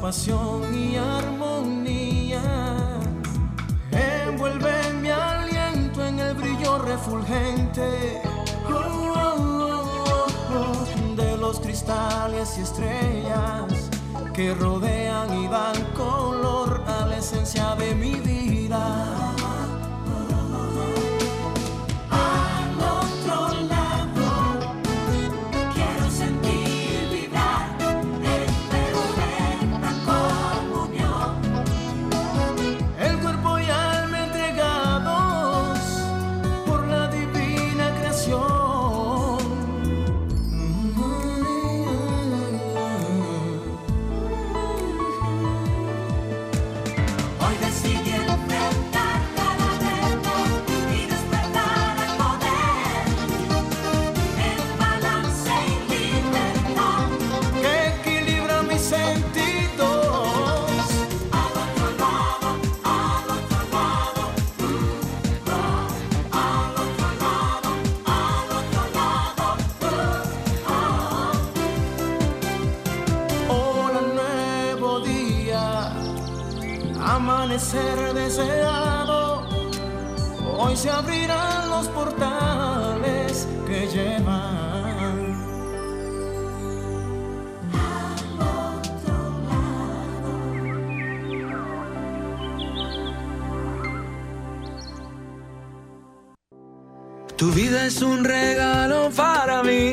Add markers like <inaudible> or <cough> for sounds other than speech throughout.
pasión y armonía. Envuelve mi aliento en el brillo refulgente de los cristales y estrellas que rodean y dan color a la esencia de mi vida. Hoy se abrirán los portales que llevan. Tu vida es un regalo para mí,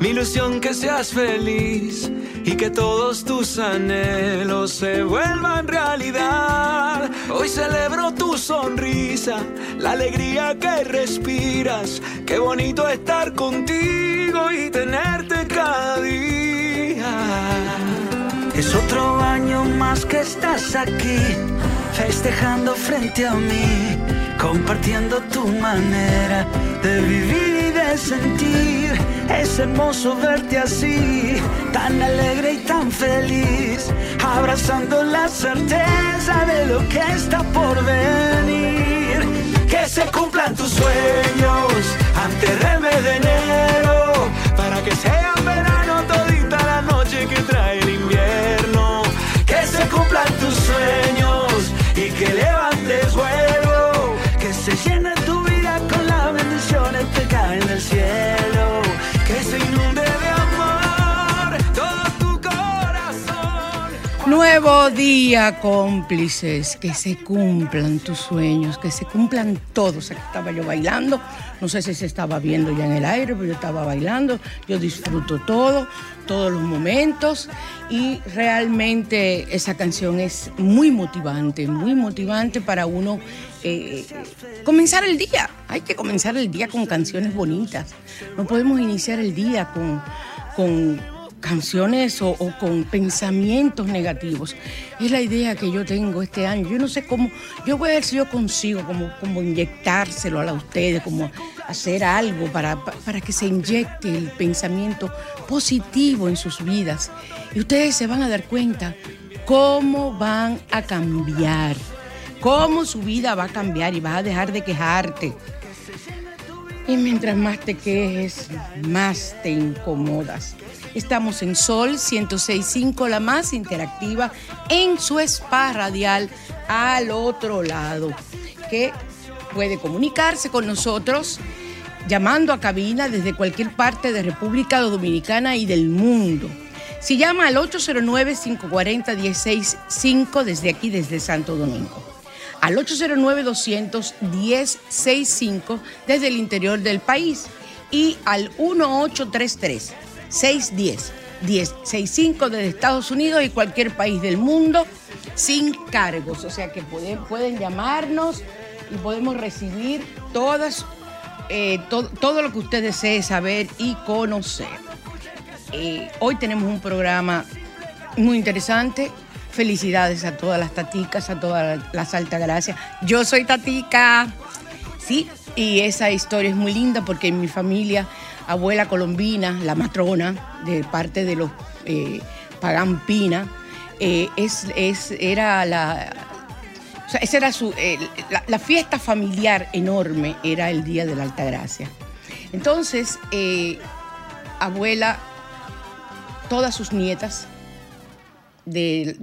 mi ilusión que seas feliz y que todos tus anhelos se vuelvan realidad. Hoy celebro tu sonrisa, la alegría que respiras. Qué bonito estar contigo y tenerte cada día. Es otro año más que estás aquí, festejando frente a mí, compartiendo tu manera de vivir sentir es hermoso verte así, tan alegre y tan feliz, abrazando la certeza de lo que está por venir. Que se cumplan tus sueños antes del mes de enero, para que sea Nuevo día, cómplices, que se cumplan tus sueños, que se cumplan todos. Aquí estaba yo bailando, no sé si se estaba viendo ya en el aire, pero yo estaba bailando, yo disfruto todo, todos los momentos y realmente esa canción es muy motivante, muy motivante para uno eh, comenzar el día. Hay que comenzar el día con canciones bonitas. No podemos iniciar el día con, con canciones o, con pensamientos negativos. Es la idea que yo tengo este año. Yo no sé cómo, yo voy a ver si yo consigo como, como inyectárselo a ustedes, como hacer algo para, para que se inyecte el pensamiento positivo en sus vidas. Y ustedes se van a dar cuenta cómo van a cambiar cómo su vida va a cambiar y vas a dejar de quejarte. Y mientras más te quejes, más te incomodas. Estamos en Sol 106.5, la más interactiva, en su spa radial al otro lado, que puede comunicarse con nosotros llamando a cabina desde cualquier parte de República Dominicana y del mundo. Si llama al 809-540-165 desde aquí, desde Santo Domingo al 809-210-65 desde el interior del país y al 1833-610-1065 desde Estados Unidos y cualquier país del mundo sin cargos. O sea que pueden, pueden llamarnos y podemos recibir todas, eh, todo lo que usted desee saber y conocer. Eh, hoy tenemos un programa muy interesante Felicidades a todas las taticas, a todas las altagracias. Yo soy tatica, sí, y esa historia es muy linda porque en mi familia, abuela colombina, la matrona, de parte de los eh, Pagampina, eh, es, era la, esa era su, eh, la, fiesta familiar enorme era el Día de la Altagracia. Entonces, abuela todas sus nietas, de,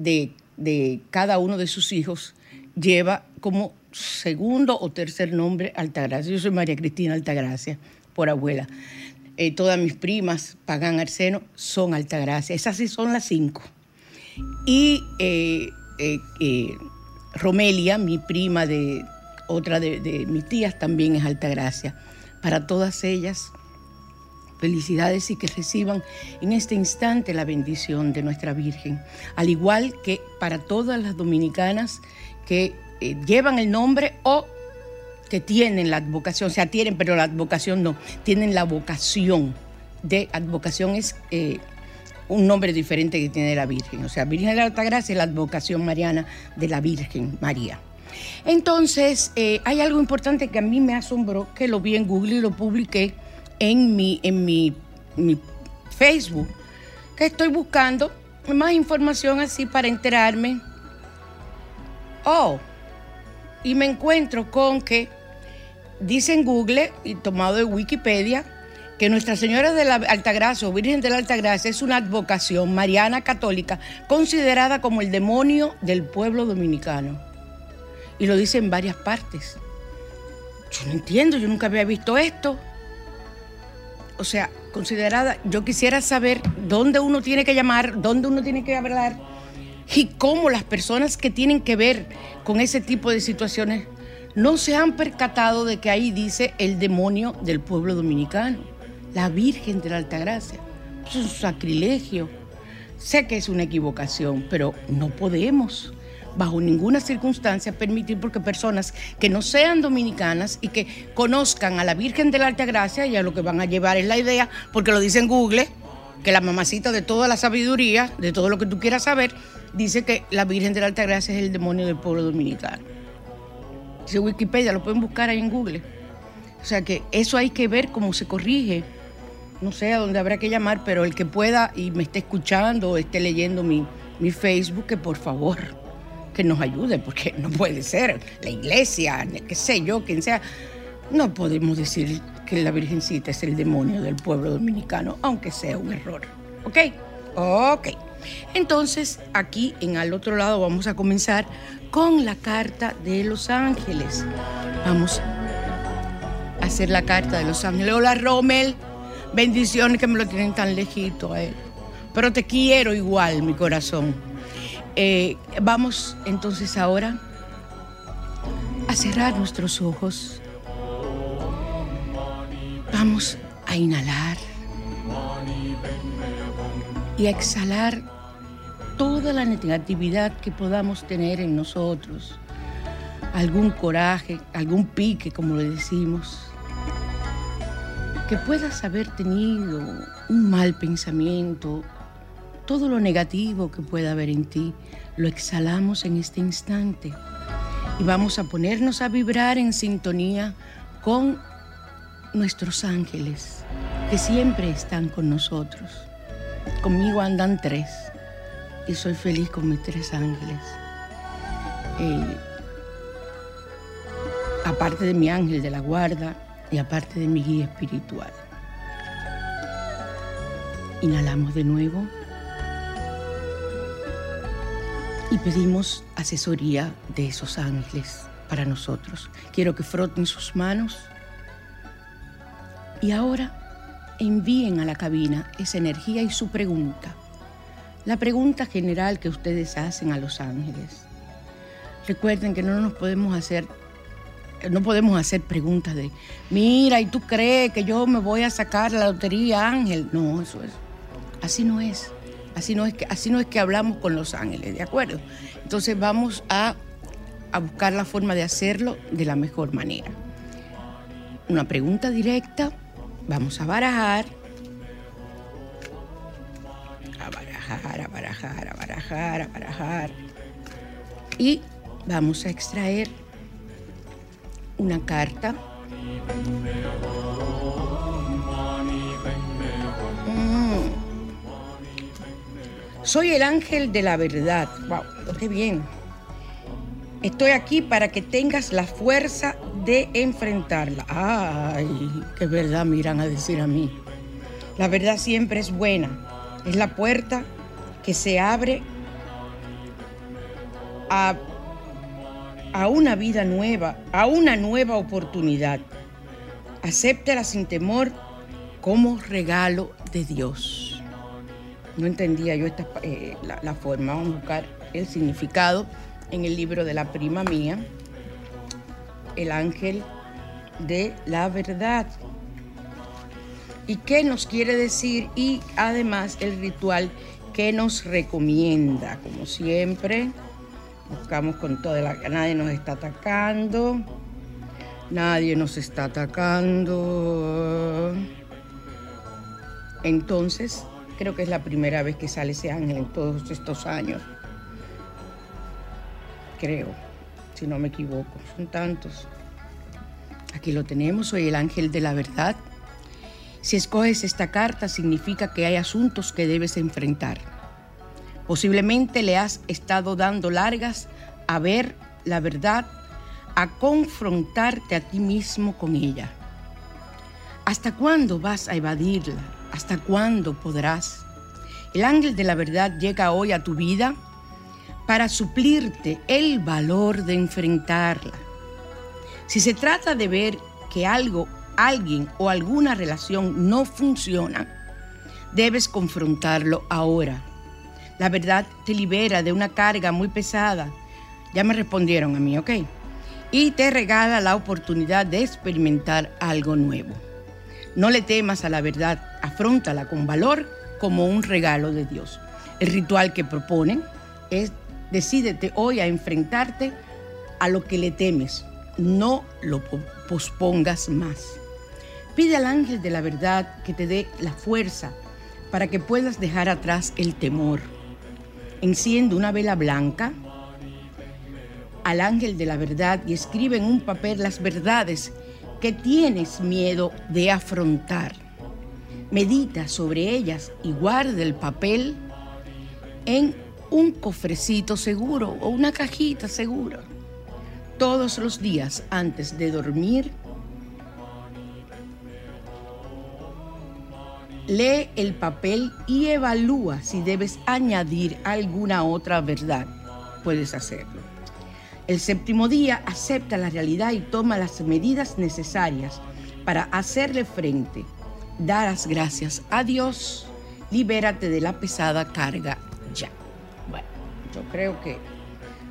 de cada uno de sus hijos, lleva como segundo o tercer nombre Altagracia. Yo soy María Cristina Altagracia, por abuela. Eh, todas mis primas, Pagán Arseno, son Altagracia. Esas sí son las cinco. Y eh, eh, Romelia, mi prima de otra de, de mis tías, también es Altagracia. Para todas ellas, felicidades y que reciban en este instante la bendición de nuestra Virgen. Al igual que para todas las dominicanas que llevan el nombre o que tienen la advocación, o sea, tienen, pero la advocación no, tienen la vocación de advocación es eh, un nombre diferente que tiene la Virgen. O sea, Virgen de la Altagracia es la advocación mariana de la Virgen María. Entonces, eh, hay algo importante que a mí me asombró, que lo vi en Google y lo publiqué en mi, en mi, mi Facebook, que estoy buscando más información así para enterarme. Oh, y me encuentro con que dice en Google y tomado de Wikipedia que Nuestra Señora de la Altagracia o Virgen de la Altagracia es una advocación mariana católica considerada como el demonio del pueblo dominicano. Y lo dice en varias partes. Yo no entiendo, yo nunca había visto esto. O sea, considerada, yo quisiera saber dónde uno tiene que llamar, dónde uno tiene que hablar y cómo las personas que tienen que ver con ese tipo de situaciones no se han percatado de que ahí dice el demonio del pueblo dominicano, la Virgen de la Altagracia. es un sacrilegio. Sé que es una equivocación, pero no podemos bajo ninguna circunstancia permitir porque personas que no sean dominicanas y que conozcan a la Virgen de la Altagracia, ya lo que van a llevar es la idea, porque lo dice en Google, que la mamacita de toda la sabiduría, de todo lo que tú quieras saber, dice que la Virgen de la Altagracia es el demonio del pueblo dominicano. Dice Wikipedia, lo pueden buscar ahí en Google. O sea que eso hay que ver cómo se corrige. No sé a dónde habrá que llamar, pero el que pueda y me esté escuchando o esté leyendo mi, mi Facebook, que por favor, que nos ayude, porque no puede ser. La iglesia, qué sé yo, quien sea. No podemos decir que la Virgencita es el demonio del pueblo dominicano, aunque sea un error. ¿Ok? Ok. Entonces, aquí en al otro lado vamos a comenzar con la carta de los ángeles. Vamos a hacer la carta de los ángeles. Hola, Rommel. Bendiciones que me lo tienen tan lejito a él. Pero te quiero igual, mi corazón. Eh, vamos entonces ahora a cerrar nuestros ojos. Vamos a inhalar y a exhalar toda la negatividad que podamos tener en nosotros, algún coraje, algún pique, como le decimos, que puedas haber tenido un mal pensamiento, todo lo negativo que pueda haber en ti, lo exhalamos en este instante y vamos a ponernos a vibrar en sintonía con nuestros ángeles que siempre están con nosotros. Conmigo andan tres y soy feliz con mis tres ángeles. Eh, aparte de mi ángel de la guarda y aparte de mi guía espiritual. Inhalamos de nuevo y pedimos asesoría de esos ángeles para nosotros. Quiero que froten sus manos y ahora envíen a la cabina esa energía y su pregunta. La pregunta general que ustedes hacen a los ángeles. Recuerden que no nos podemos hacer no podemos hacer preguntas de, mira, ¿y tú crees que yo me voy a sacar la lotería, Ángel? No, eso es. Así no es. Así no es que, así no es que hablamos con los ángeles, ¿de acuerdo? Entonces vamos a, a buscar la forma de hacerlo de la mejor manera. Una pregunta directa Vamos a barajar. Barajar, a barajar, a barajar, a barajar. Y vamos a extraer una carta. Mm. Soy el ángel de la verdad. Wow, qué bien. Estoy aquí para que tengas la fuerza de enfrentarla. Ay, qué verdad me irán a decir a mí. La verdad siempre es buena. Es la puerta que se abre a, a una vida nueva, a una nueva oportunidad. Acéptala sin temor como regalo de Dios. No entendía yo esta, eh, la, la forma, vamos a buscar el significado en el libro de la prima mía, el ángel de la verdad. ¿Y qué nos quiere decir? Y además el ritual que nos recomienda. Como siempre, buscamos con toda la... Nadie nos está atacando. Nadie nos está atacando. Entonces, creo que es la primera vez que sale ese ángel en todos estos años. Creo, si no me equivoco. Son tantos. Aquí lo tenemos, soy el ángel de la verdad. Si escoges esta carta significa que hay asuntos que debes enfrentar. Posiblemente le has estado dando largas a ver la verdad, a confrontarte a ti mismo con ella. ¿Hasta cuándo vas a evadirla? ¿Hasta cuándo podrás? El ángel de la verdad llega hoy a tu vida para suplirte el valor de enfrentarla. Si se trata de ver que algo, alguien o alguna relación no funciona, debes confrontarlo ahora. La verdad te libera de una carga muy pesada. Ya me respondieron a mí, ¿ok? Y te regala la oportunidad de experimentar algo nuevo. No le temas a la verdad, afrontala con valor como un regalo de Dios. El ritual que proponen es decídete hoy a enfrentarte a lo que le temes, no lo pospongas más. Pide al ángel de la verdad que te dé la fuerza para que puedas dejar atrás el temor. Enciende una vela blanca al ángel de la verdad y escribe en un papel las verdades que tienes miedo de afrontar. Medita sobre ellas y guarda el papel en un cofrecito seguro o una cajita segura todos los días antes de dormir, lee el papel y evalúa si debes añadir alguna otra verdad. Puedes hacerlo. El séptimo día acepta la realidad y toma las medidas necesarias para hacerle frente. Darás gracias a Dios. Libérate de la pesada carga ya. Bueno, yo creo que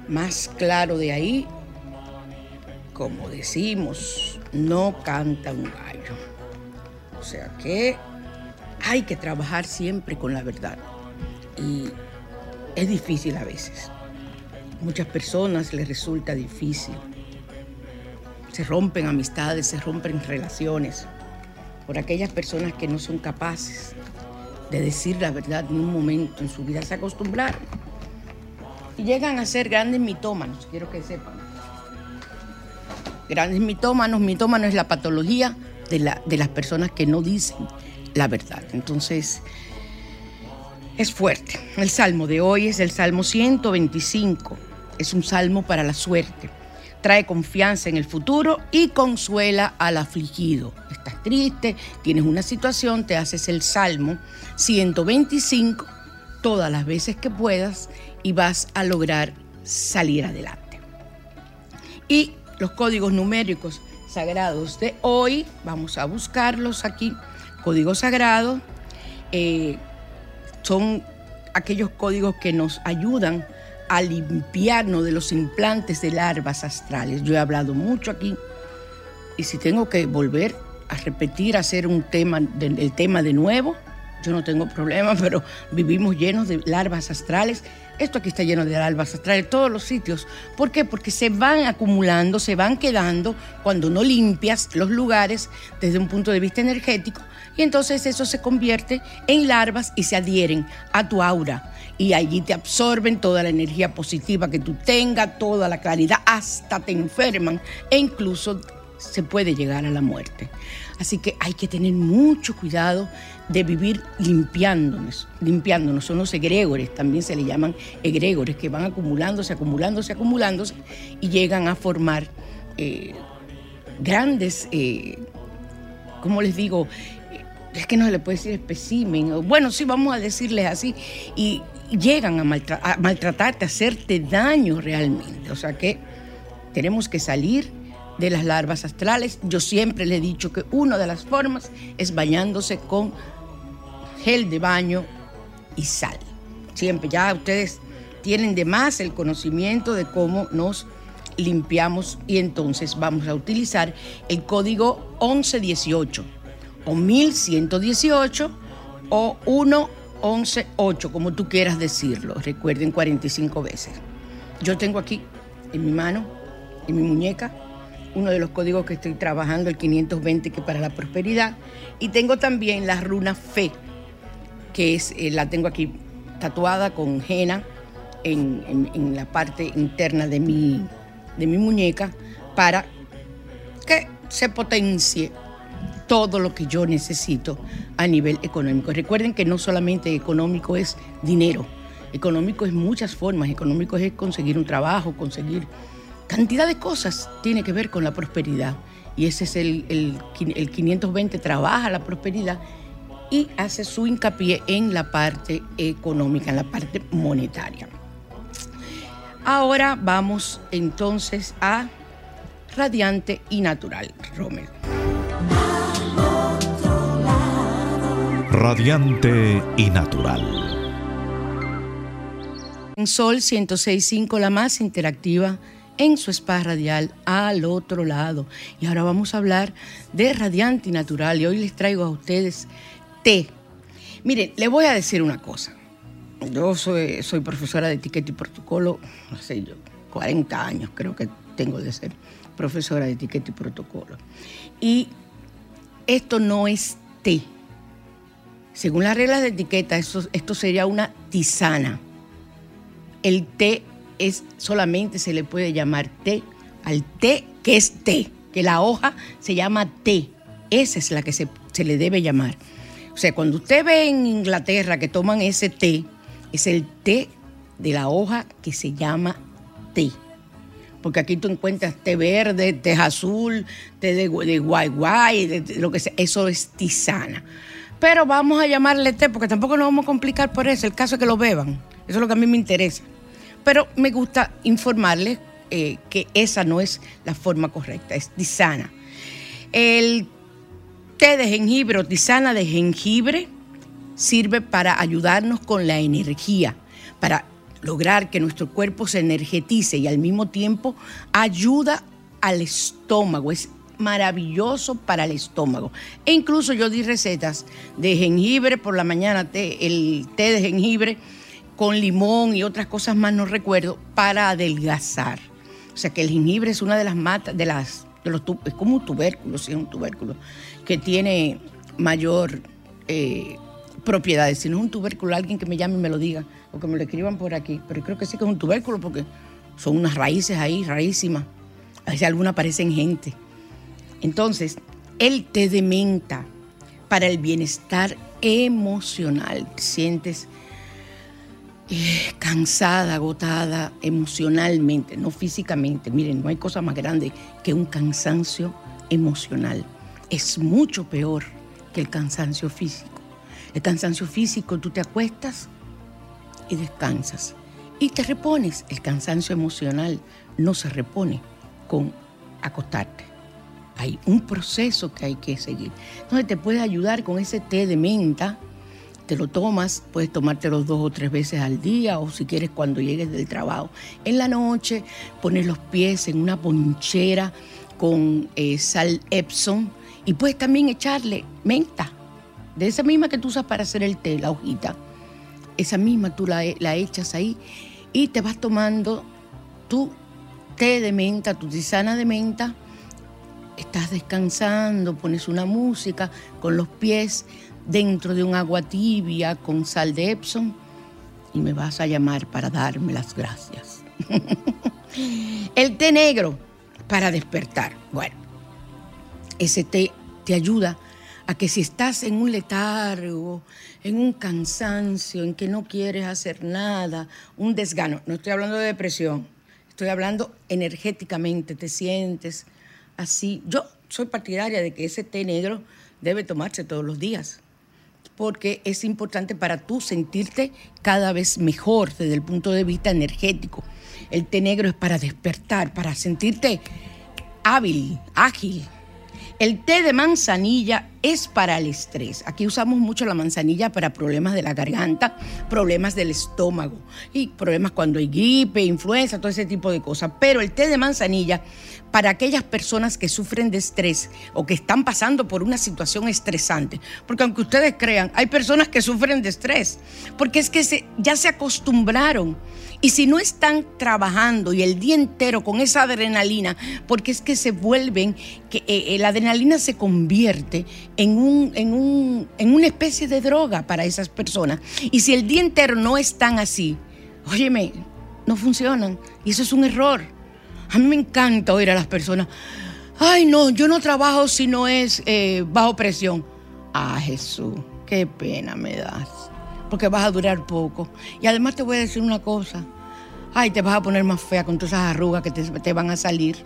más claro de ahí como decimos, no canta un gallo. O sea que hay que trabajar siempre con la verdad. Y es difícil a veces. Muchas personas les resulta difícil. Se rompen amistades, se rompen relaciones por aquellas personas que no son capaces de decir la verdad en un momento en su vida. Se acostumbraron y llegan a ser grandes mitómanos, quiero que sepan grandes mitómanos. Mitómano es la patología de, la, de las personas que no dicen la verdad. Entonces, es fuerte. El salmo de hoy es el Salmo 125. Es un salmo para la suerte. Trae confianza en el futuro y consuela al afligido. Estás triste, tienes una situación, te haces el Salmo 125 todas las veces que puedas y vas a lograr salir adelante. Y los códigos numéricos sagrados de hoy. Vamos a buscarlos aquí. Códigos sagrados eh, son aquellos códigos que nos ayudan a limpiarnos de los implantes de larvas astrales. Yo he hablado mucho aquí y si tengo que volver a repetir, hacer un tema, el tema de nuevo, yo no tengo problema, <laughs> pero vivimos llenos de larvas astrales esto aquí está lleno de albas astrales, todos los sitios. ¿Por qué? Porque se van acumulando, se van quedando cuando no limpias los lugares desde un punto de vista energético y entonces eso se convierte en larvas y se adhieren a tu aura y allí te absorben toda la energía positiva que tú tengas, toda la claridad, hasta te enferman e incluso se puede llegar a la muerte. Así que hay que tener mucho cuidado de vivir limpiándonos, limpiándonos. Son los egregores, también se le llaman egregores, que van acumulándose, acumulándose, acumulándose y llegan a formar eh, grandes, eh, ¿cómo les digo? es que no se le puede decir espécimen, bueno, sí, vamos a decirles así, y llegan a, a maltratarte, a hacerte daño realmente. O sea que tenemos que salir de las larvas astrales. Yo siempre le he dicho que una de las formas es bañándose con gel de baño y sal. Siempre, ya ustedes tienen de más el conocimiento de cómo nos limpiamos y entonces vamos a utilizar el código 1118 o 1118 o 1118, como tú quieras decirlo. Recuerden 45 veces. Yo tengo aquí en mi mano, en mi muñeca, uno de los códigos que estoy trabajando, el 520, que para la prosperidad. Y tengo también la runa fe, que es, eh, la tengo aquí tatuada con henna en, la parte interna de mi, de mi muñeca para que se potencie todo lo que yo necesito a nivel económico. Recuerden que no solamente económico es dinero, económico es muchas formas, económico es conseguir un trabajo, conseguir cantidad de cosas, tiene que ver con la prosperidad. Y ese es el, el, el 520, trabaja la prosperidad y hace su hincapié en la parte económica, en la parte monetaria. Ahora vamos entonces a radiante y natural, Romero. Radiante y natural. En Sol 106.5, la más interactiva en su spa radial al otro lado. Y ahora vamos a hablar de radiante y natural. Y hoy les traigo a ustedes té. Miren, les voy a decir una cosa. Yo soy, profesora de etiqueta y protocolo, hace yo 40 años creo que tengo de ser profesora de etiqueta y protocolo. Y esto no es té. Según las reglas de etiqueta, esto, sería una tisana. El té es solamente se le puede llamar té al té que es té, que la hoja se llama té. Esa es la que se le debe llamar. O sea, cuando usted ve en Inglaterra que toman ese té, es el té de la hoja que se llama té. Porque aquí tú encuentras té verde, té azul, té de, de guay guay, de, lo que sea. Eso es tisana. Pero vamos a llamarle té porque tampoco nos vamos a complicar por eso. El caso es que lo beban. Eso es lo que a mí me interesa. Pero me gusta informarles eh, que esa no es la forma correcta, es tisana. El té de jengibre o tisana de jengibre sirve para ayudarnos con la energía, para lograr que nuestro cuerpo se energetice y al mismo tiempo ayuda al estómago. Es maravilloso para el estómago. E incluso yo di recetas de jengibre por la mañana, el té de jengibre con limón y otras cosas más, no recuerdo, para adelgazar. O sea que el jengibre es una de las matas, de las, de los, es como un tubérculo, sí, es un tubérculo, que tiene mayor eh, propiedades. Si no es un tubérculo, alguien que me llame y me lo diga, o que me lo escriban por aquí. Pero creo que sí que es un tubérculo porque son unas raíces ahí rarísimas. A veces algunas parecen gente. Entonces, el té de menta para el bienestar emocional. sientes eh, cansada, agotada emocionalmente, no físicamente. Miren, no hay cosa más grande que un cansancio emocional. Es mucho peor que el cansancio físico. El cansancio físico, tú te acuestas y descansas y te repones. El cansancio emocional no se repone con acostarte. Hay un proceso que hay que seguir. Entonces te puede ayudar con ese té de menta. Te lo tomas, puedes tomártelo dos o tres veces al día o si quieres cuando llegues del trabajo. En la noche pones los pies en una ponchera con eh, sal Epsom y puedes también echarle menta de esa misma que tú usas para hacer el té, la hojita, esa misma tú la, la echas ahí y te vas tomando tu té de menta, tu tisana de menta, estás descansando, pones una música con los pies dentro de un agua tibia con sal de Epsom y me vas a llamar para darme las gracias. <laughs> el té negro para despertar. Bueno, ese té te ayuda a que si estás en un letargo, en un cansancio, en que no quieres hacer nada, un desgano, no estoy hablando de depresión, estoy hablando energéticamente, te sientes así. Yo soy partidaria de que ese té negro debe tomarse todos los días, porque es importante para tú sentirte cada vez mejor desde el punto de vista energético. El té negro es para despertar, para sentirte hábil, ágil, el té de manzanilla es para el estrés. Aquí usamos mucho la manzanilla para problemas de la garganta, problemas del estómago y problemas cuando hay gripe, influenza, todo ese tipo de cosas. Pero el té de manzanilla para aquellas personas que sufren de estrés o que están pasando por una situación estresante. Porque aunque ustedes crean, hay personas que sufren de estrés, porque es que ya se acostumbraron y si no están trabajando y el día entero con esa adrenalina, porque es que se vuelven, que eh, eh, la adrenalina se convierte en, un, en, un, en una especie de droga para esas personas. Y si el día entero no están así, óyeme, no funcionan. Y eso es un error. A mí me encanta oír a las personas, ay no, yo no trabajo si no es eh, bajo presión. Ah, Jesús, qué pena me das porque vas a durar poco. Y además te voy a decir una cosa. Ay, te vas a poner más fea con todas esas arrugas que te, van a salir.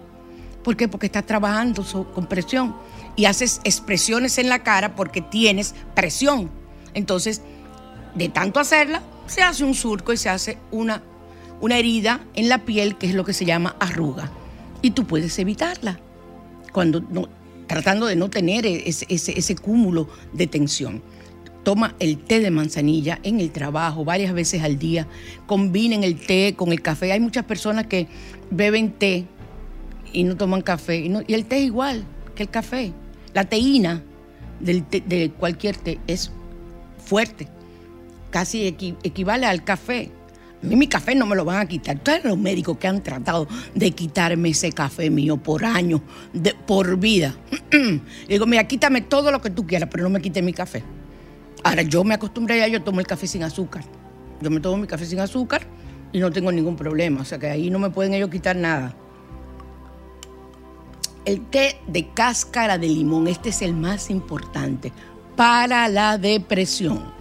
¿Por qué? Porque estás trabajando con presión y haces expresiones en la cara porque tienes presión. Entonces, de tanto hacerla, se hace un surco y se hace una, una herida en la piel que es lo que se llama arruga. Y tú puedes evitarla cuando tratando de no tener ese, ese cúmulo de tensión toma el té de manzanilla en el trabajo varias veces al día, combinen el té con el café. Hay muchas personas que beben té y no toman café. Y, el té es igual que el café. La teína de cualquier té es fuerte, casi equivale al café. A mí mi café no me lo van a quitar. Todos los médicos que han tratado de quitarme ese café mío por años, de, por vida. <clears throat> digo, mira, quítame todo lo que tú quieras, pero no me quite mi café. Ahora, yo me acostumbré a yo tomo el café sin azúcar. Yo me tomo mi café sin azúcar y no tengo ningún problema. O sea que ahí no me pueden ellos quitar nada. El té de cáscara de limón, este es el más importante para la depresión.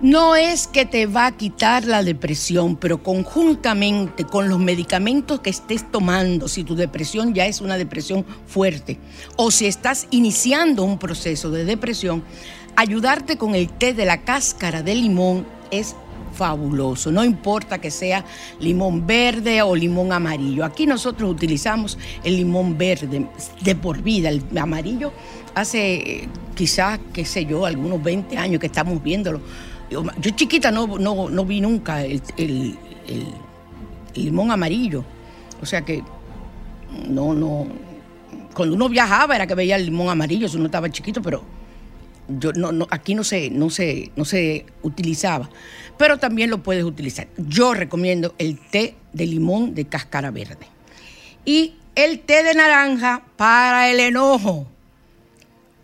No es que te va a quitar la depresión, pero conjuntamente con los medicamentos que estés tomando, si tu depresión ya es una depresión fuerte o si estás iniciando un proceso de depresión, ayudarte con el té de la cáscara de limón es fabuloso, no importa que sea limón verde o limón amarillo. Aquí nosotros utilizamos el limón verde de por vida, el amarillo hace quizás, qué sé yo, algunos 20 años que estamos viéndolo. Yo, chiquita no, no, vi nunca el, el, limón amarillo, o sea que no, no, cuando uno viajaba era que veía el limón amarillo, si uno estaba chiquito, pero yo, no, aquí no se, no, se, no se utilizaba, pero también lo puedes utilizar. Yo recomiendo el té de limón de cáscara verde. Y el té de naranja para el enojo.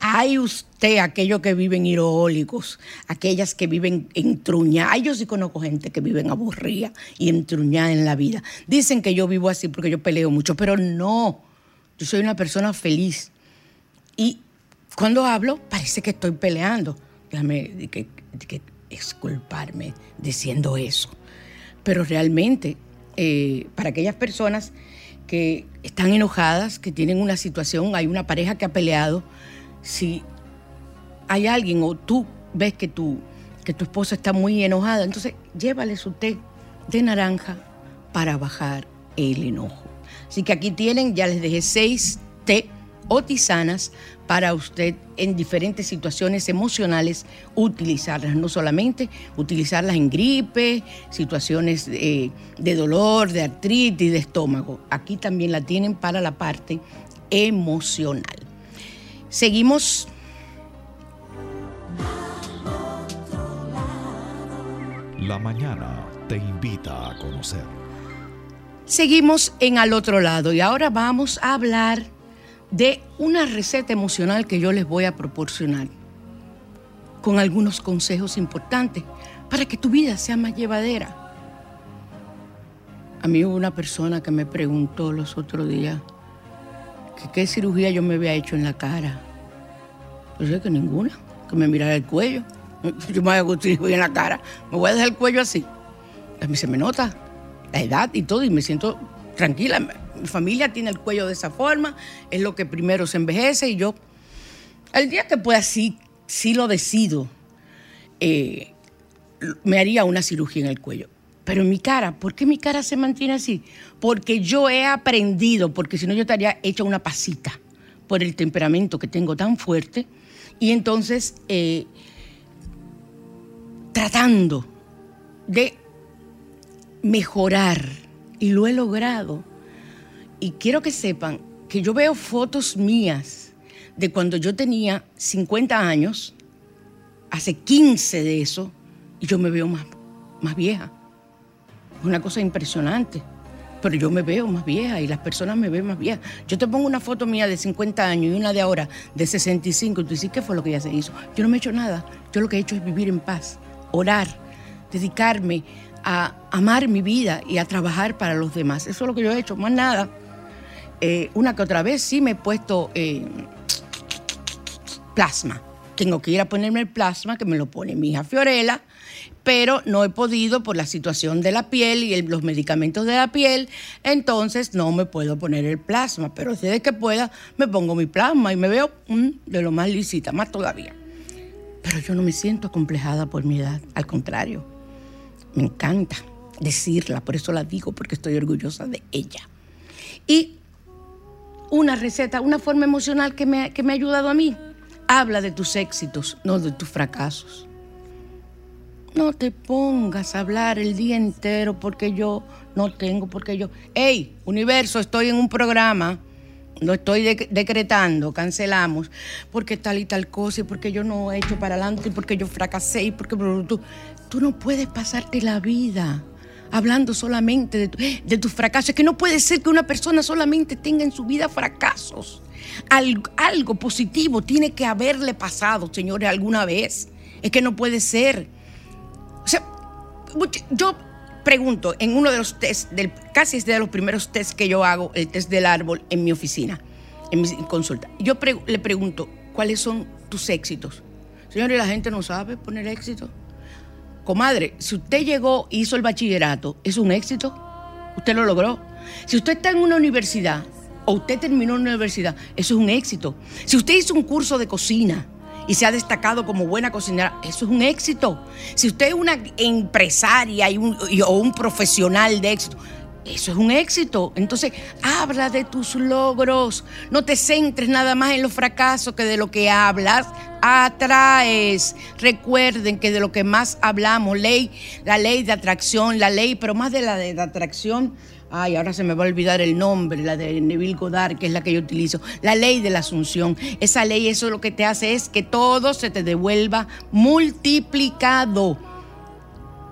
Hay usted, aquellos que viven irólicos, aquellas que viven entruñadas. Yo sí conozco gente que viven aburrida y entruñada en la vida. Dicen que yo vivo así porque yo peleo mucho, pero no. Yo soy una persona feliz. Y cuando hablo, parece que estoy peleando. Déjame que, que exculparme diciendo eso. Pero realmente, eh, para aquellas personas que están enojadas, que tienen una situación, hay una pareja que ha peleado, si hay alguien o tú ves que tu, que tu esposa está muy enojada, entonces llévale su té de naranja para bajar el enojo. Así que aquí tienen, ya les dejé seis té o tisanas para usted en diferentes situaciones emocionales utilizarlas, no solamente utilizarlas en gripe, situaciones de, dolor, de artritis, de estómago. Aquí también la tienen para la parte emocional. Seguimos. La mañana te invita a conocer. Seguimos en al otro lado y ahora vamos a hablar de una receta emocional que yo les voy a proporcionar con algunos consejos importantes para que tu vida sea más llevadera. A mí hubo una persona que me preguntó los otros días que qué cirugía yo me había hecho en la cara. Yo sé que ninguna, que me mirara el cuello. <laughs> Yo me hago cirugía en la cara, me voy a dejar el cuello así. A mí se me nota la edad y todo y me siento tranquila mi familia tiene el cuello de esa forma, es lo que primero se envejece y yo El día que pueda, sí, sí lo decido, eh, me haría una cirugía en el cuello. Pero mi cara, ¿por qué mi cara se mantiene así? Porque yo he aprendido, porque si no yo estaría hecha una pasita por el temperamento que tengo tan fuerte. Y entonces, eh, tratando de mejorar, y lo he logrado. Y quiero que sepan que yo veo fotos mías de cuando yo tenía 50 años, hace 15 de eso, y yo me veo más, más vieja. Una cosa impresionante. Pero yo me veo más vieja y las personas me ven más vieja. Yo te pongo una foto mía de 50 años y una de ahora de 65 y tú dices, ¿qué fue lo que ya se hizo? Yo no me he hecho nada. Yo lo que he hecho es vivir en paz, orar, dedicarme a amar mi vida y a trabajar para los demás. Eso es lo que yo he hecho, más nada. Eh, una que otra vez sí me he puesto eh, plasma. Tengo que ir a ponerme el plasma, que me lo pone mi hija Fiorella, pero no he podido por la situación de la piel y los medicamentos de la piel, entonces no me puedo poner el plasma, pero desde que pueda me pongo mi plasma y me veo mm, de lo más lícita, más todavía. Pero yo no me siento acomplejada por mi edad, al contrario, me encanta decirla, por eso la digo, porque estoy orgullosa de ella. Y una receta, una forma emocional que me, que me ha ayudado a mí, habla de tus éxitos, no de tus fracasos. No te pongas a hablar el día entero porque yo no tengo, porque yo... ¡Ey, universo, estoy en un programa! Lo estoy decretando, cancelamos, porque tal y tal cosa, y porque yo no he hecho para adelante, y porque yo fracasé, y porque tú, no puedes pasarte la vida hablando solamente de, tus fracasos. Es que no puede ser que una persona solamente tenga en su vida fracasos. Algo, algo positivo tiene que haberle pasado, señores, alguna vez. Es que no puede ser. O sea, yo pregunto en uno de los test, del, casi es de los primeros test que yo hago, el test del árbol en mi oficina, en mi consulta. Yo le pregunto, ¿cuáles son tus éxitos? Señores, la gente no sabe poner éxito. Comadre, si usted llegó e hizo el bachillerato, ¿es un éxito? Usted lo logró. Si usted está en una universidad o usted terminó en una universidad, eso es un éxito. Si usted hizo un curso de cocina, y se ha destacado como buena cocinera, eso es un éxito. Si usted es una empresaria o un profesional de éxito, eso es un éxito. Entonces, habla de tus logros. No te centres nada más en los fracasos que de lo que hablas atraes. Recuerden que de lo que más hablamos, ley, la ley de atracción, la ley, pero más de la de atracción, ay, ahora se me va a olvidar el nombre, la de Neville Goddard, que es la que yo utilizo, la ley de la asunción. Esa ley, eso lo que te hace es que todo se te devuelva multiplicado.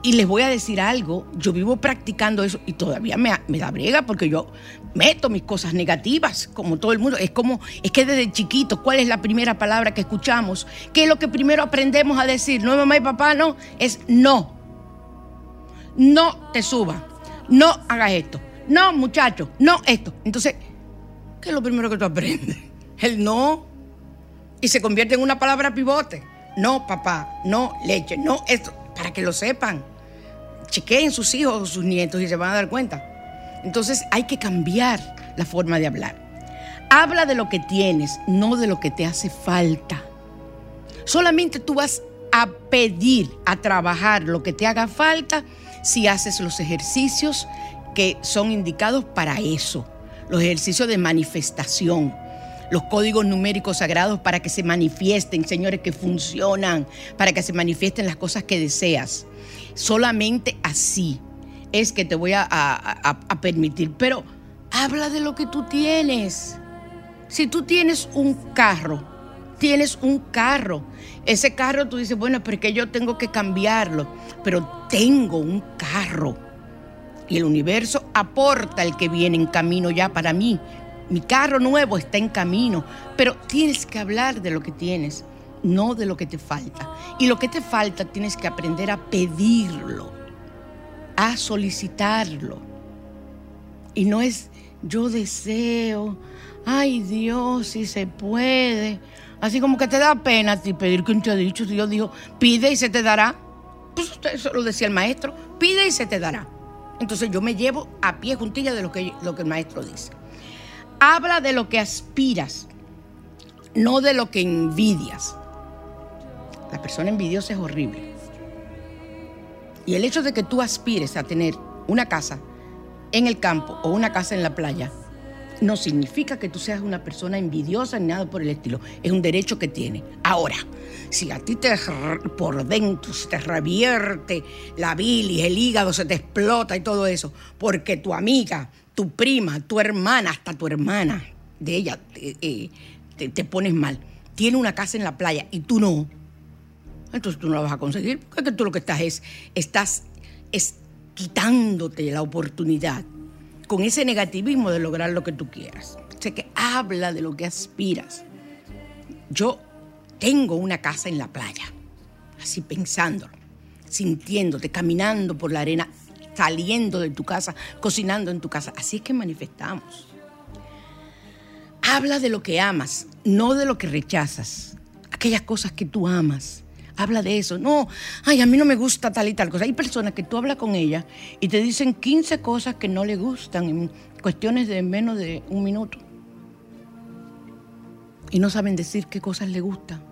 Y les voy a decir algo, yo vivo practicando eso y todavía me, da brega porque yo meto mis cosas negativas, como todo el mundo. Es como, es que desde chiquito, ¿cuál es la primera palabra que escuchamos? ¿Qué es lo que primero aprendemos a decir? No, mamá y papá, no, es no. No te suba, no hagas esto, no, muchacho, no esto. Entonces, ¿qué es lo primero que tú aprendes? <laughs> El no. Y se convierte en una palabra pivote. No, papá, no, leche, no esto, para que lo sepan. Chequeen sus hijos o sus nietos y se van a dar cuenta. Entonces hay que cambiar la forma de hablar. Habla de lo que tienes, no de lo que te hace falta. Solamente tú vas a pedir, a trabajar lo que te haga falta si haces los ejercicios que son indicados para eso, los ejercicios de manifestación, los códigos numéricos sagrados para que se manifiesten, señores, que funcionan, para que se manifiesten las cosas que deseas. Solamente así es que te voy a, permitir, pero habla de lo que tú tienes. Si tú tienes un carro, tienes un carro. Ese carro tú dices, bueno, porque yo tengo que cambiarlo, pero tengo un carro y el universo aporta el que viene en camino ya para mí. Mi carro nuevo está en camino, pero tienes que hablar de lo que tienes, no de lo que te falta. Y lo que te falta tienes que aprender a pedirlo, a solicitarlo. Y no es yo deseo, ay Dios, si se puede. Así como que te da pena ti pedir que te ha dicho. Dios dijo, pide y se te dará. Pues eso lo decía el maestro, pide y se te dará. Entonces yo me llevo a pie juntilla de lo que, lo que el maestro dice. Habla de lo que aspiras, no de lo que envidias. La persona envidiosa es horrible. Y el hecho de que tú aspires a tener una casa en el campo o una casa en la playa no significa que tú seas una persona envidiosa ni nada por el estilo. Es un derecho que tiene. Ahora, si a ti te por dentro se te revierte la bilis, el hígado se te explota y todo eso, porque tu amiga, tu prima, tu hermana, hasta tu hermana de ella eh, te, pones mal, tiene una casa en la playa y tú no, entonces tú no la vas a conseguir, porque tú lo que estás es, estás es quitándote la oportunidad con ese negativismo de lograr lo que tú quieras. O sea, que habla de lo que aspiras. Yo tengo una casa en la playa, así pensándolo, sintiéndote, caminando por la arena, saliendo de tu casa, cocinando en tu casa. Así es que manifestamos. Habla de lo que amas, no de lo que rechazas. Aquellas cosas que tú amas. Habla de eso. No, ay, a mí no me gusta tal y tal cosa. Hay personas que tú hablas con ellas y te dicen 15 cosas que no le gustan en cuestiones de menos de un minuto. Y no saben decir qué cosas le gustan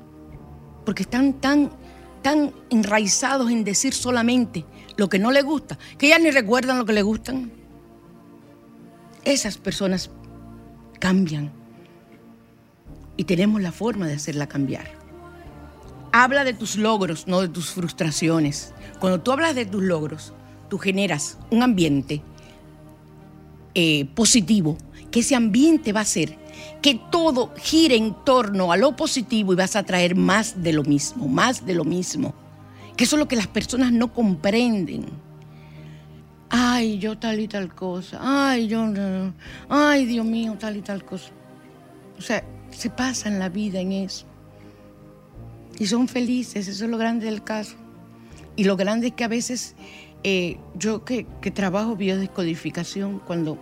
porque están tan, tan enraizados en decir solamente lo que no les gusta, que ya ni recuerdan lo que les gustan. Esas personas cambian y tenemos la forma de hacerla cambiar. Habla de tus logros, no de tus frustraciones. Cuando tú hablas de tus logros, tú generas un ambiente eh, positivo, que ese ambiente va a ser que todo gire en torno a lo positivo y vas a traer más de lo mismo, más de lo mismo. Que eso es lo que las personas no comprenden. Ay, yo tal y tal cosa. Ay, yo Ay, Dios mío, tal y tal cosa. O sea, se pasan la vida en eso. Y son felices, eso es lo grande del caso. Y lo grande es que a veces eh, yo que, que trabajo biodescodificación, cuando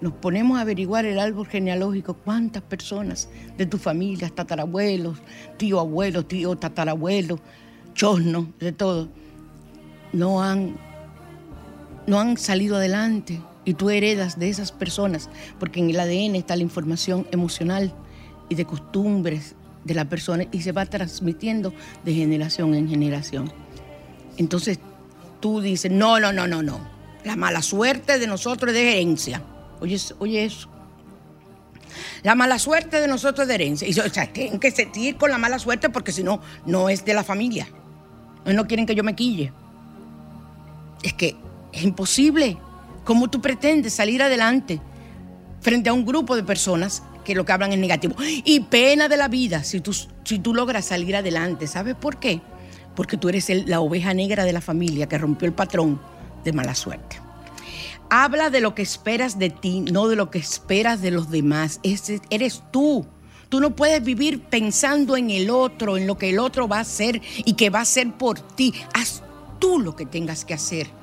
nos ponemos a averiguar el árbol genealógico, cuántas personas de tu familia, tatarabuelos, tío abuelo, tío tatarabuelo, chosno, de todo, no han, no han salido adelante y tú heredas de esas personas, porque en el ADN está la información emocional y de costumbres de la persona y se va transmitiendo de generación en generación. Entonces tú dices, no, no, no, no, no, la mala suerte de nosotros es de herencia. Oye, oye eso. La mala suerte de nosotros es de herencia. Y, o sea, tienen que sentir con la mala suerte porque si no, no es de la familia. No quieren que yo me quille. Es que es imposible. ¿Cómo tú pretendes salir adelante frente a un grupo de personas que lo que hablan es negativo? Y pena de la vida si tú, si tú logras salir adelante. ¿Sabes por qué? Porque tú eres la oveja negra de la familia que rompió el patrón de mala suerte. Habla de lo que esperas de ti, no de lo que esperas de los demás. eres tú. Tú no puedes vivir pensando en el otro, en lo que el otro va a hacer y que va a hacer por ti. Haz tú lo que tengas que hacer.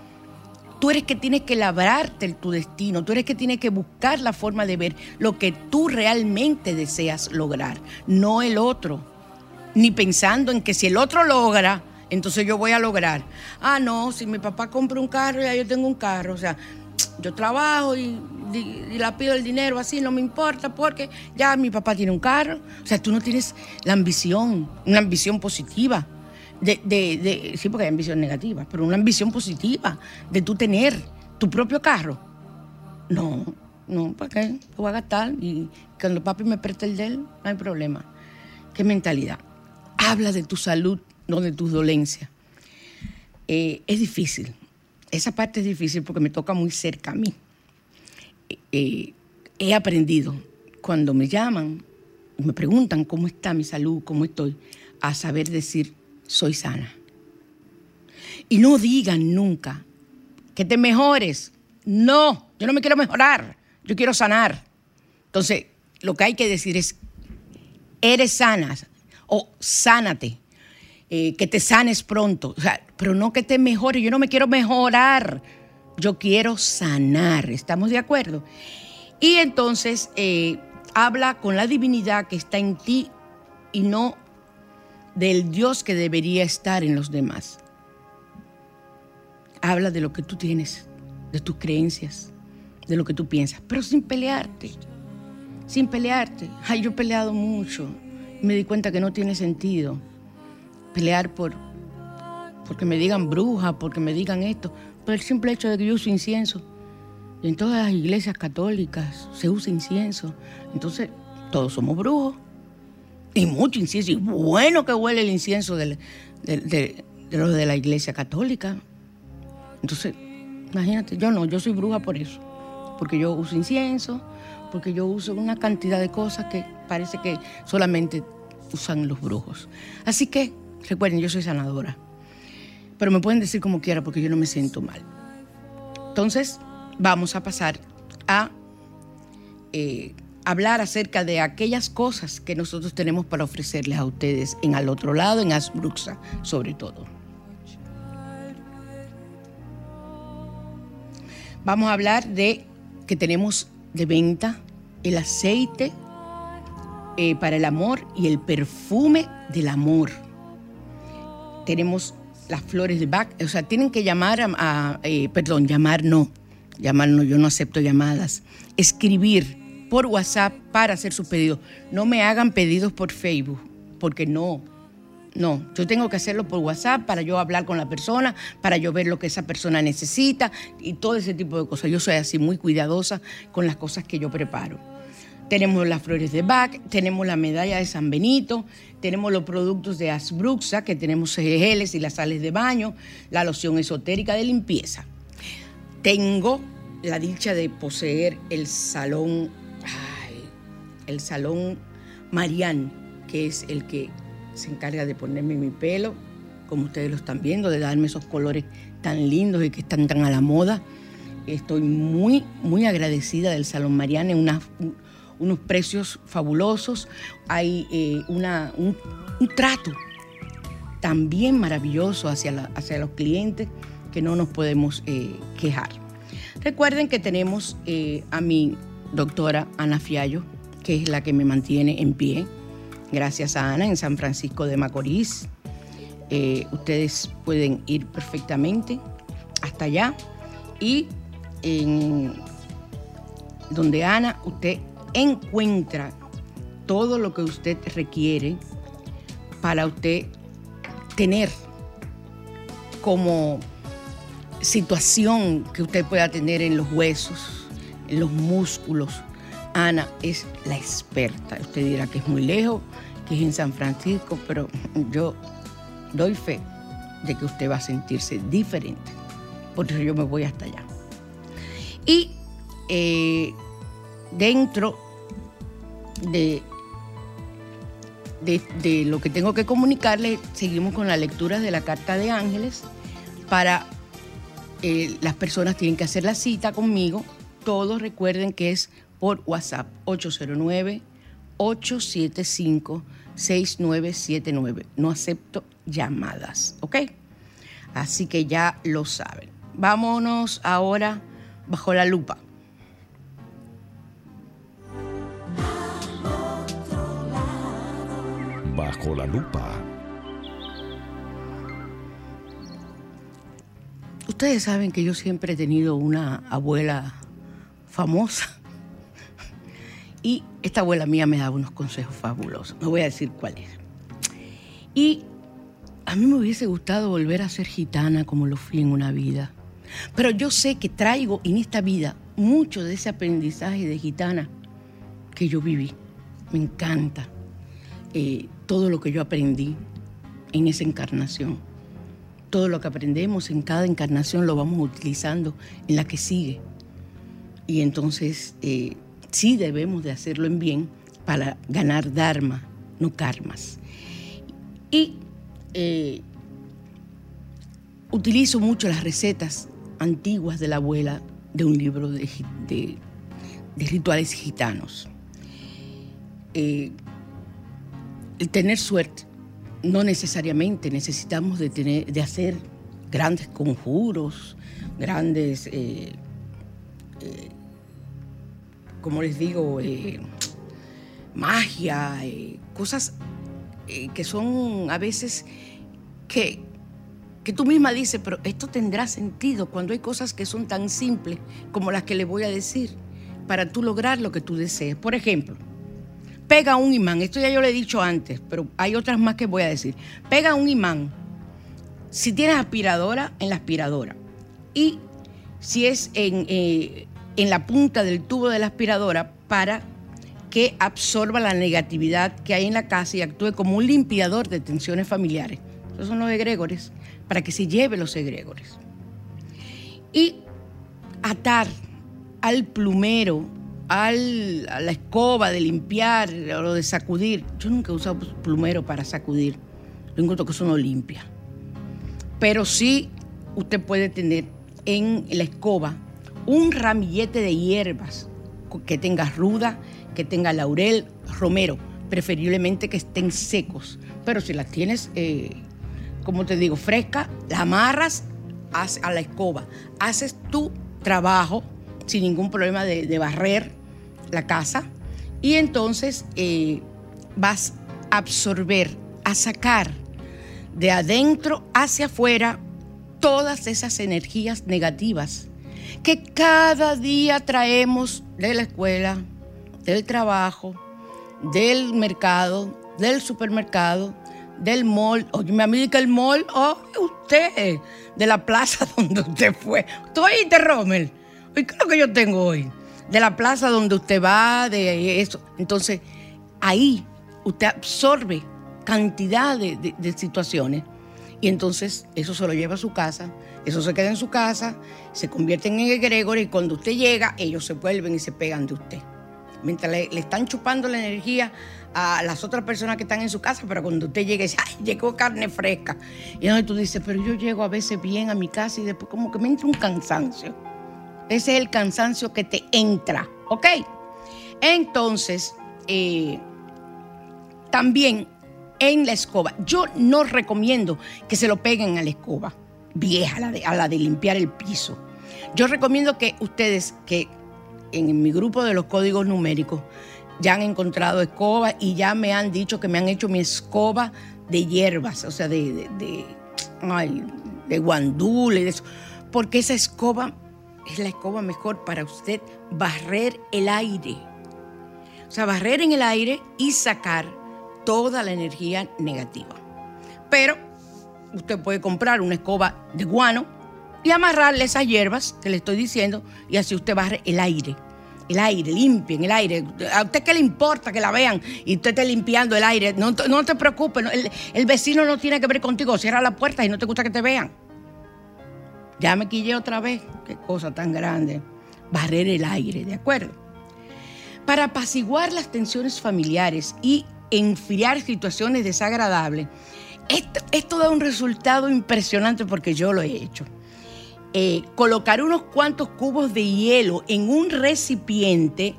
Tú eres que tienes que labrarte tu destino, tú eres que tienes que buscar la forma de ver lo que tú realmente deseas lograr, no el otro. Ni pensando en que si el otro logra, entonces yo voy a lograr. Ah, no, si mi papá compra un carro, ya yo tengo un carro. O sea, yo trabajo y, la pido el dinero así, no me importa porque ya mi papá tiene un carro. O sea, tú no tienes la ambición, una ambición positiva. De, de, sí, porque hay ambición negativa, pero una ambición positiva de tú tener tu propio carro. No, no, ¿para qué? Lo voy a gastar y cuando papi me preste el de él, no hay problema. ¿Qué mentalidad? Habla de tu salud, no de tus dolencias. Eh, es difícil, esa parte es difícil porque me toca muy cerca a mí. Eh, he aprendido cuando me llaman, me preguntan cómo está mi salud, cómo estoy, a saber decir, soy sana. Y no digan nunca que te mejores. No, yo no me quiero mejorar, yo quiero sanar. Entonces, lo que hay que decir es, eres sana o sánate. Eh, que te sanes pronto, pero no que te mejores. Yo no me quiero mejorar, yo quiero sanar. ¿Estamos de acuerdo? Y entonces eh, habla con la divinidad que está en ti y no del Dios que debería estar en los demás. Habla de lo que tú tienes, de tus creencias, de lo que tú piensas, pero sin pelearte, sin pelearte. Ay, yo he peleado mucho Me di cuenta que no tiene sentido pelear por porque me digan bruja, porque me digan esto, por el simple hecho de que yo uso incienso. En todas las iglesias católicas se usa incienso. Entonces, todos somos brujos. Y mucho incienso. Y bueno que huele el incienso de, los de la iglesia católica. Entonces, imagínate, yo no, yo soy bruja por eso. Porque yo uso incienso, porque yo uso una cantidad de cosas que parece que solamente usan los brujos. Así que, recuerden, yo soy sanadora. Pero me pueden decir como quiera porque yo no me siento mal. Entonces, vamos a pasar a eh, hablar acerca de aquellas cosas que nosotros tenemos para ofrecerles a ustedes en al otro lado, en Asbruxa, sobre todo. Vamos a hablar de que tenemos de venta el aceite eh, para el amor y el perfume del amor. Tenemos las flores de Bach, o sea, tienen que llamar a, eh, perdón, llamar no, llamar no, yo no acepto llamadas, escribir por WhatsApp para hacer sus pedidos. No me hagan pedidos por Facebook, porque no, no, yo tengo que hacerlo por WhatsApp para yo hablar con la persona, para yo ver lo que esa persona necesita y todo ese tipo de cosas. Yo soy así muy cuidadosa con las cosas que yo preparo. Tenemos las flores de Bach, tenemos la medalla de San Benito, tenemos los productos de Asbruxa, que tenemos geles y las sales de baño, la loción esotérica de limpieza. Tengo la dicha de poseer el salón, el salón Marian, que es el que se encarga de ponerme mi pelo, como ustedes lo están viendo, de darme esos colores tan lindos y que están tan a la moda. Estoy muy, muy agradecida del Salón Marian, en una unos precios fabulosos, hay eh, una, un, trato también maravilloso hacia, hacia los clientes que no nos podemos eh, quejar. Recuerden que tenemos eh, a mi doctora Ana Fiallo, que es la que me mantiene en pie, gracias a Ana, en San Francisco de Macorís. ustedes pueden ir perfectamente hasta allá y en donde Ana, usted encuentra todo lo que usted requiere para usted tener como situación que usted pueda tener en los huesos, en los músculos. Ana es la experta. Usted dirá que es muy lejos, que es en San Francisco, pero yo doy fe de que usted va a sentirse diferente. Por eso yo me voy hasta allá. Y eh, dentro de, de, lo que tengo que comunicarles, seguimos con la lectura de la Carta de Ángeles. Para eh, las personas tienen que hacer la cita conmigo. Todos recuerden que es por WhatsApp 809 875 6979. No acepto llamadas, ¿ok? Así que ya lo saben. Vámonos ahora bajo la lupa. Bajo la lupa. Ustedes saben que yo siempre he tenido una abuela famosa. Y esta abuela mía me daba unos consejos fabulosos. No voy a decir cuál es. Y a mí me hubiese gustado volver a ser gitana como lo fui en una vida. Pero yo sé que traigo en esta vida mucho de ese aprendizaje de gitana que yo viví. Me encanta. Eh, todo lo que yo aprendí en esa encarnación. Todo lo que aprendemos en cada encarnación lo vamos utilizando en la que sigue. Y entonces eh, sí debemos de hacerlo en bien para ganar dharma, no karmas. Y eh, utilizo mucho las recetas antiguas de la abuela de un libro de, rituales gitanos. Eh, el tener suerte. No necesariamente necesitamos de, tener, de hacer grandes conjuros, grandes, eh, como les digo, eh, magia, cosas que son a veces que, que tú misma dices, pero esto tendrá sentido cuando hay cosas que son tan simples como las que le voy a decir para tú lograr lo que tú desees. Por ejemplo, pega un imán. Esto ya yo lo he dicho antes, pero hay otras más que voy a decir. Pega un imán. Si tienes aspiradora, en la aspiradora. Y si es en, eh, en la punta del tubo de la aspiradora para que absorba la negatividad que hay en la casa y actúe como un limpiador de tensiones familiares. Esos son los egregores, para que se lleve los egregores. Y atar al plumero, al, a la escoba de limpiar o de sacudir. Yo nunca he usado plumero para sacudir. Yo encuentro que eso no limpia. Pero sí usted puede tener en la escoba un ramillete de hierbas que tenga ruda, que tenga laurel, romero, preferiblemente que estén secos. Pero si las tienes, eh, como te digo, fresca, la amarras a la escoba, haces tu trabajo sin ningún problema de, barrer la casa y entonces eh, vas a absorber, a sacar de adentro hacia afuera todas esas energías negativas que cada día traemos de la escuela, del trabajo, del mercado, del supermercado, del mall. Oye, me amiga el mall, oh, usted, de la plaza <laughs> donde usted fue. ¿Tú oíste, Rommel? ¿qué es lo que yo tengo hoy? De la plaza donde usted va, de eso. Entonces, ahí usted absorbe cantidad de, situaciones y entonces eso se lo lleva a su casa, eso se queda en su casa, se convierte en egregor y cuando usted llega, ellos se vuelven y se pegan de usted. Mientras le, están chupando la energía a las otras personas que están en su casa, pero cuando usted llega dice, ay, llegó carne fresca. Y entonces tú dices, pero yo llego a veces bien a mi casa y después como que me entra un cansancio. Ese es el cansancio que te entra, ¿ok? Entonces, eh, también en la escoba, yo no recomiendo que se lo peguen a la escoba vieja, a la de, a la de limpiar el piso. Yo recomiendo que ustedes, que en mi grupo de los códigos numéricos, ya han encontrado escoba y ya me han dicho que me han hecho mi escoba de hierbas, o sea, de, de, de, ay, de guandule, de eso. Porque esa escoba es la escoba mejor para usted barrer el aire. O sea, barrer en el aire y sacar toda la energía negativa. Pero usted puede comprar una escoba de guano y amarrarle esas hierbas que le estoy diciendo y así usted barre el aire. El aire, limpien el aire. ¿A usted qué le importa que la vean y usted esté limpiando el aire? No, te preocupes, el, vecino no tiene que ver contigo. Cierra la puerta y no te gusta que te vean. Ya me quillé otra vez. Qué cosa tan grande. Barrer el aire, ¿de acuerdo? Para apaciguar las tensiones familiares y enfriar situaciones desagradables, esto, da un resultado impresionante porque yo lo he hecho. Eh, colocar unos cuantos cubos de hielo en un recipiente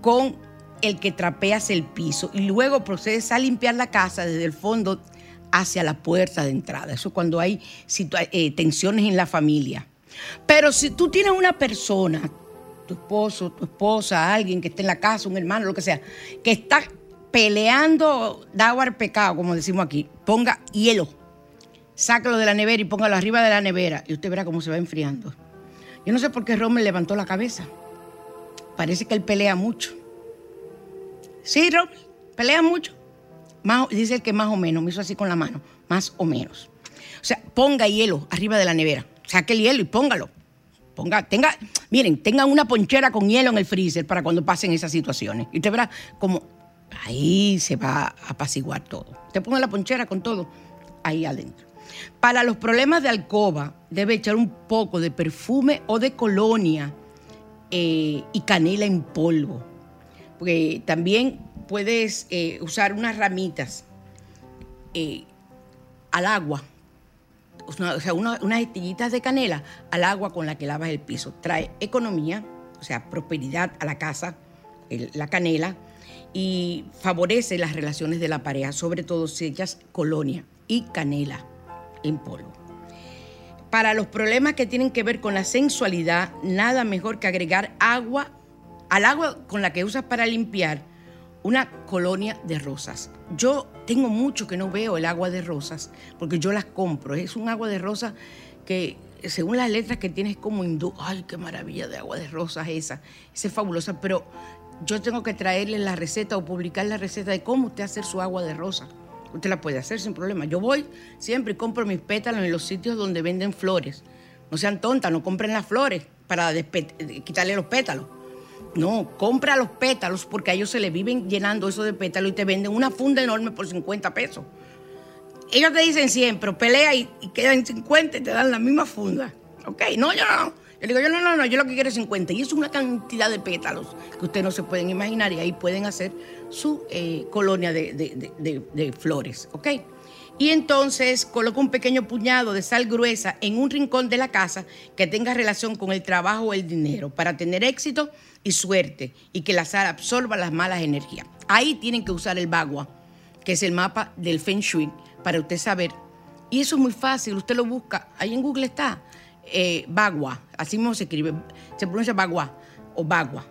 con el que trapeas el piso y luego procedes a limpiar la casa desde el fondo hacia la puerta de entrada. Eso cuando hay eh, tensiones en la familia. Pero si tú tienes una persona, tu esposo, tu esposa, alguien que esté en la casa, un hermano, lo que sea, que está peleando agua al pecado, como decimos aquí, ponga hielo, sácalo de la nevera y póngalo arriba de la nevera y usted verá cómo se va enfriando. Yo no sé por qué Rommel levantó la cabeza. Parece que él pelea mucho. Sí, Rommel, pelea mucho dice el que más o menos, me hizo así con la mano, más o menos. O sea, ponga hielo arriba de la nevera, saque el hielo y póngalo. Ponga, tenga, miren, tengan una ponchera con hielo en el freezer para cuando pasen esas situaciones. Y usted verá como ahí se va a apaciguar todo. Usted ponga la ponchera con todo ahí adentro. Para los problemas de alcoba, debe echar un poco de perfume o de colonia eh, y canela en polvo. Porque también puedes eh, usar unas ramitas eh, al agua, o sea, unas estillitas de canela al agua con la que lavas el piso. Trae economía, o sea, prosperidad a la casa, la canela, y favorece las relaciones de la pareja, sobre todo si echas colonia y canela en polvo. Para los problemas que tienen que ver con la sensualidad, nada mejor que agregar agua al agua con la que usas para limpiar una colonia de rosas. Yo tengo mucho que no veo el agua de rosas porque yo las compro. Es un agua de rosas que según las letras que tienes como hindú, ay, qué maravilla de agua de rosas esa, esa es fabulosa, pero yo tengo que traerle la receta o publicar la receta de cómo usted hacer su agua de rosa. Usted la puede hacer sin problema. Yo voy siempre y compro mis pétalos en los sitios donde venden flores. No sean tontas, no compren las flores para quitarle los pétalos. No, compra los pétalos porque a ellos se les viven llenando eso de pétalos y te venden una funda enorme por 50 pesos. Ellos te dicen siempre, pelea y, y quedan 50 y te dan la misma funda. ¿Ok? No, yo no. Yo digo, yo no, no, no, yo lo que quiero es 50. Y es una cantidad de pétalos que ustedes no se pueden imaginar y ahí pueden hacer su eh, colonia de, flores, ¿ok? Y entonces coloca un pequeño puñado de sal gruesa en un rincón de la casa que tenga relación con el trabajo o el dinero para tener éxito y suerte y que la sal absorba las malas energías. Ahí tienen que usar el bagua, que es el mapa del Feng Shui, para usted saber. Y eso es muy fácil, usted lo busca, ahí en Google está eh, bagua, así mismo se escribe, se pronuncia bagua o bagua.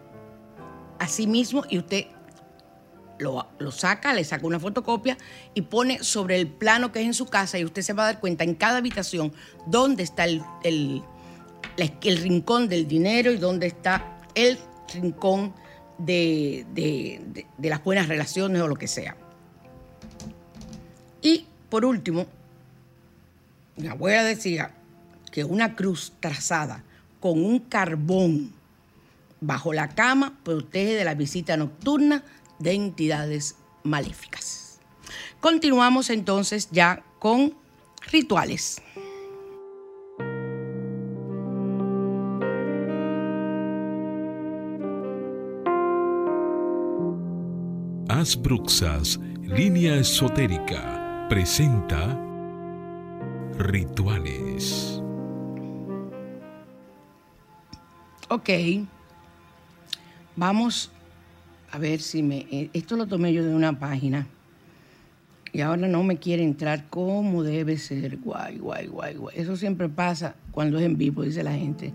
Así mismo, y usted lo, saca, le saca una fotocopia y pone sobre el plano que es en su casa y usted se va a dar cuenta en cada habitación dónde está el, el, rincón del dinero y dónde está el rincón de, de las buenas relaciones o lo que sea. Y por último, mi abuela decía, que una cruz trazada con un carbón bajo la cama protege de la visita nocturna de entidades maléficas. Continuamos entonces ya con rituales. Asbruxas, línea esotérica, presenta rituales. Ok. Vamos a ver si me... Eh, esto lo tomé yo de una página. Y ahora no me quiere entrar como debe ser. Guay, guay, guay, guay. Eso siempre pasa cuando es en vivo, dice la gente.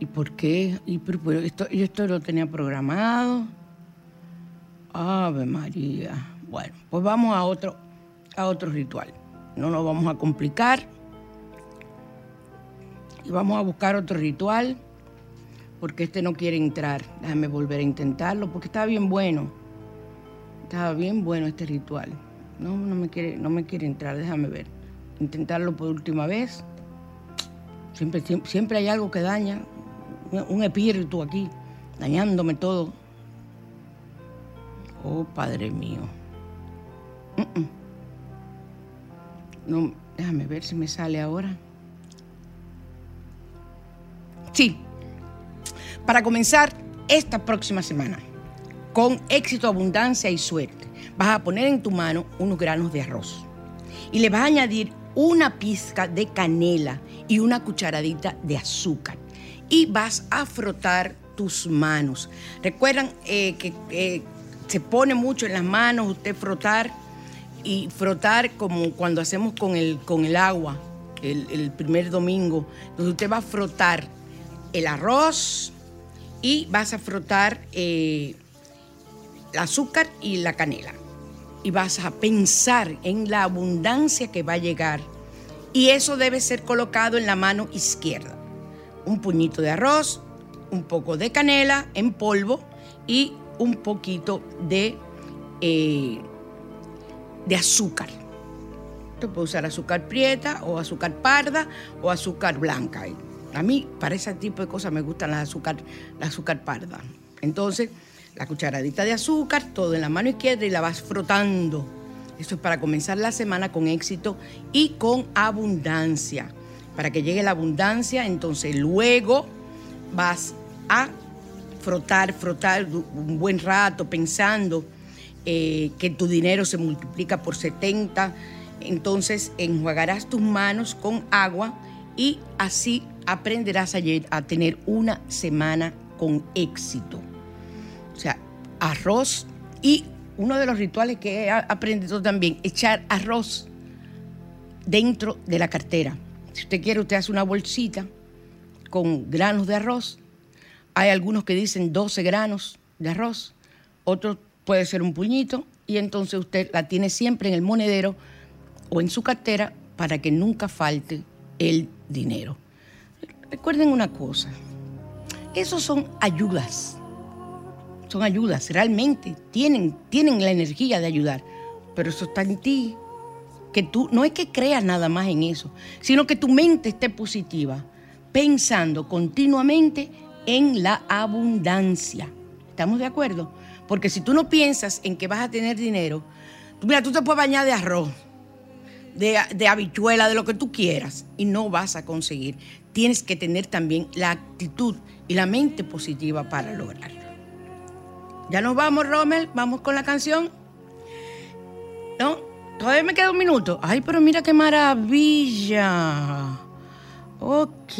¿Y por qué? Y, esto, yo esto lo tenía programado. Ave María. Bueno, pues vamos a otro, a otro ritual. No nos vamos a complicar y vamos a buscar otro ritual porque este no quiere entrar. Déjame volver a intentarlo porque estaba bien bueno. Estaba bien bueno este ritual. No, no me quiere, no me quiere entrar, déjame ver. Intentarlo por última vez. Siempre, siempre, hay algo que daña. Un, espíritu aquí, dañándome todo. Oh, Padre mío. No, déjame ver si me sale ahora. Sí, para comenzar esta próxima semana, con éxito, abundancia y suerte, vas a poner en tu mano unos granos de arroz y le vas a añadir una pizca de canela y una cucharadita de azúcar y vas a frotar tus manos. Recuerdan eh, que eh, se pone mucho en las manos usted frotar y frotar como cuando hacemos con el, con el agua el, primer domingo. Entonces usted va a frotar el arroz y vas a frotar eh, el azúcar y la canela. Y vas a pensar en la abundancia que va a llegar. Y eso debe ser colocado en la mano izquierda. Un puñito de arroz, un poco de canela en polvo y un poquito de, eh, de azúcar. Usted puede usar azúcar prieta o azúcar parda o azúcar blanca. A mí, para ese tipo de cosas, me gustan las azúcar, la azúcar parda. Entonces, la cucharadita de azúcar, todo en la mano izquierda y la vas frotando. Esto es para comenzar la semana con éxito y con abundancia. Para que llegue la abundancia, entonces luego vas a frotar, frotar un buen rato pensando eh, que tu dinero se multiplica por 70. Entonces enjuagarás tus manos con agua y así aprenderás a, a tener una semana con éxito. O sea, arroz y uno de los rituales que he aprendido también, echar arroz dentro de la cartera. Si usted quiere, usted hace una bolsita con granos de arroz. Hay algunos que dicen 12 granos de arroz, otros puede ser un puñito y entonces usted la tiene siempre en el monedero o en su cartera para que nunca falte el dinero. Recuerden una cosa, esos son ayudas, son ayudas, realmente tienen, tienen la energía de ayudar, pero eso está en ti. Que tú, no es que creas nada más en eso, sino que tu mente esté positiva, pensando continuamente en la abundancia. ¿Estamos de acuerdo? Porque si tú no piensas en que vas a tener dinero, mira, tú te puedes bañar de arroz, de, de, habichuela, de lo que tú quieras, y no vas a conseguir. Tienes que tener también la actitud y la mente positiva para lograrlo. Ya nos vamos, Rommel, vamos con la canción. ¿No? Todavía me queda un minuto. Ay, pero mira qué maravilla. Ok.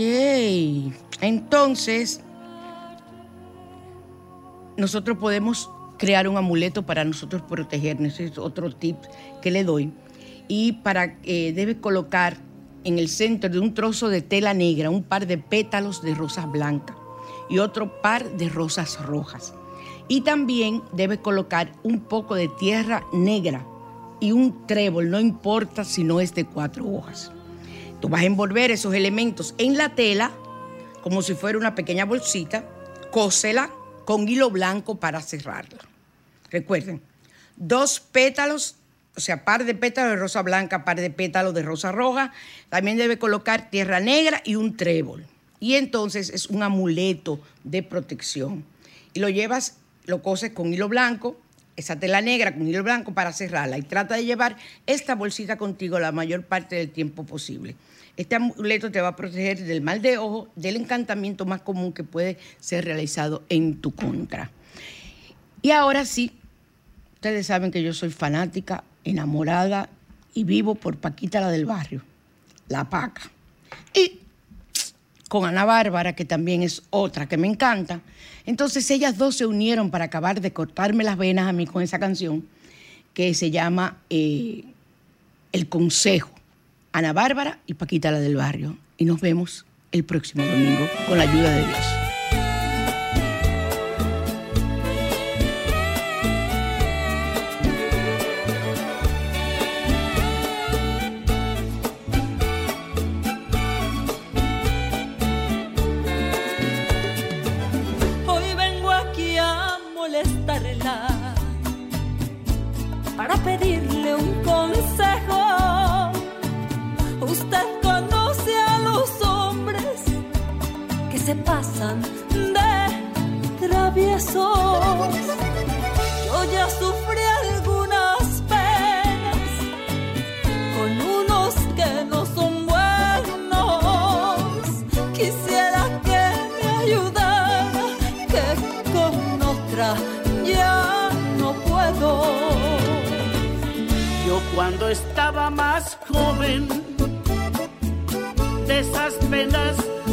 Entonces, nosotros podemos crear un amuleto para nosotros protegernos. Ese es otro tip que le doy. Y para eh, debe colocar en el centro de un trozo de tela negra un par de pétalos de rosas blancas y otro par de rosas rojas. Y también debe colocar un poco de tierra negra y un trébol, no importa si no es de cuatro hojas. Tú vas a envolver esos elementos en la tela como si fuera una pequeña bolsita, cósela con hilo blanco para cerrarla. Recuerden, dos pétalos, o sea, par de pétalos de rosa blanca, par de pétalos de rosa roja. También debe colocar tierra negra y un trébol. Y entonces es un amuleto de protección. Y lo llevas, lo coses con hilo blanco, esa tela negra con hilo blanco para cerrarla. Y trata de llevar esta bolsita contigo la mayor parte del tiempo posible. Este amuleto te va a proteger del mal de ojo, del encantamiento más común que puede ser realizado en tu contra. Y ahora sí, ustedes saben que yo soy fanática, enamorada y vivo por Paquita la del barrio, la Paca. Y con Ana Bárbara, que también es otra que me encanta. Entonces ellas dos se unieron para acabar de cortarme las venas a mí con esa canción que se llama eh, El Consejo. Ana Bárbara y Paquita la del barrio. Y nos vemos el próximo domingo con la ayuda de Dios. de traviesos. Yo ya sufrí algunas penas con unos que no son buenos. Quisiera que me ayudara, que con otra ya no puedo. Yo cuando estaba más joven, de esas penas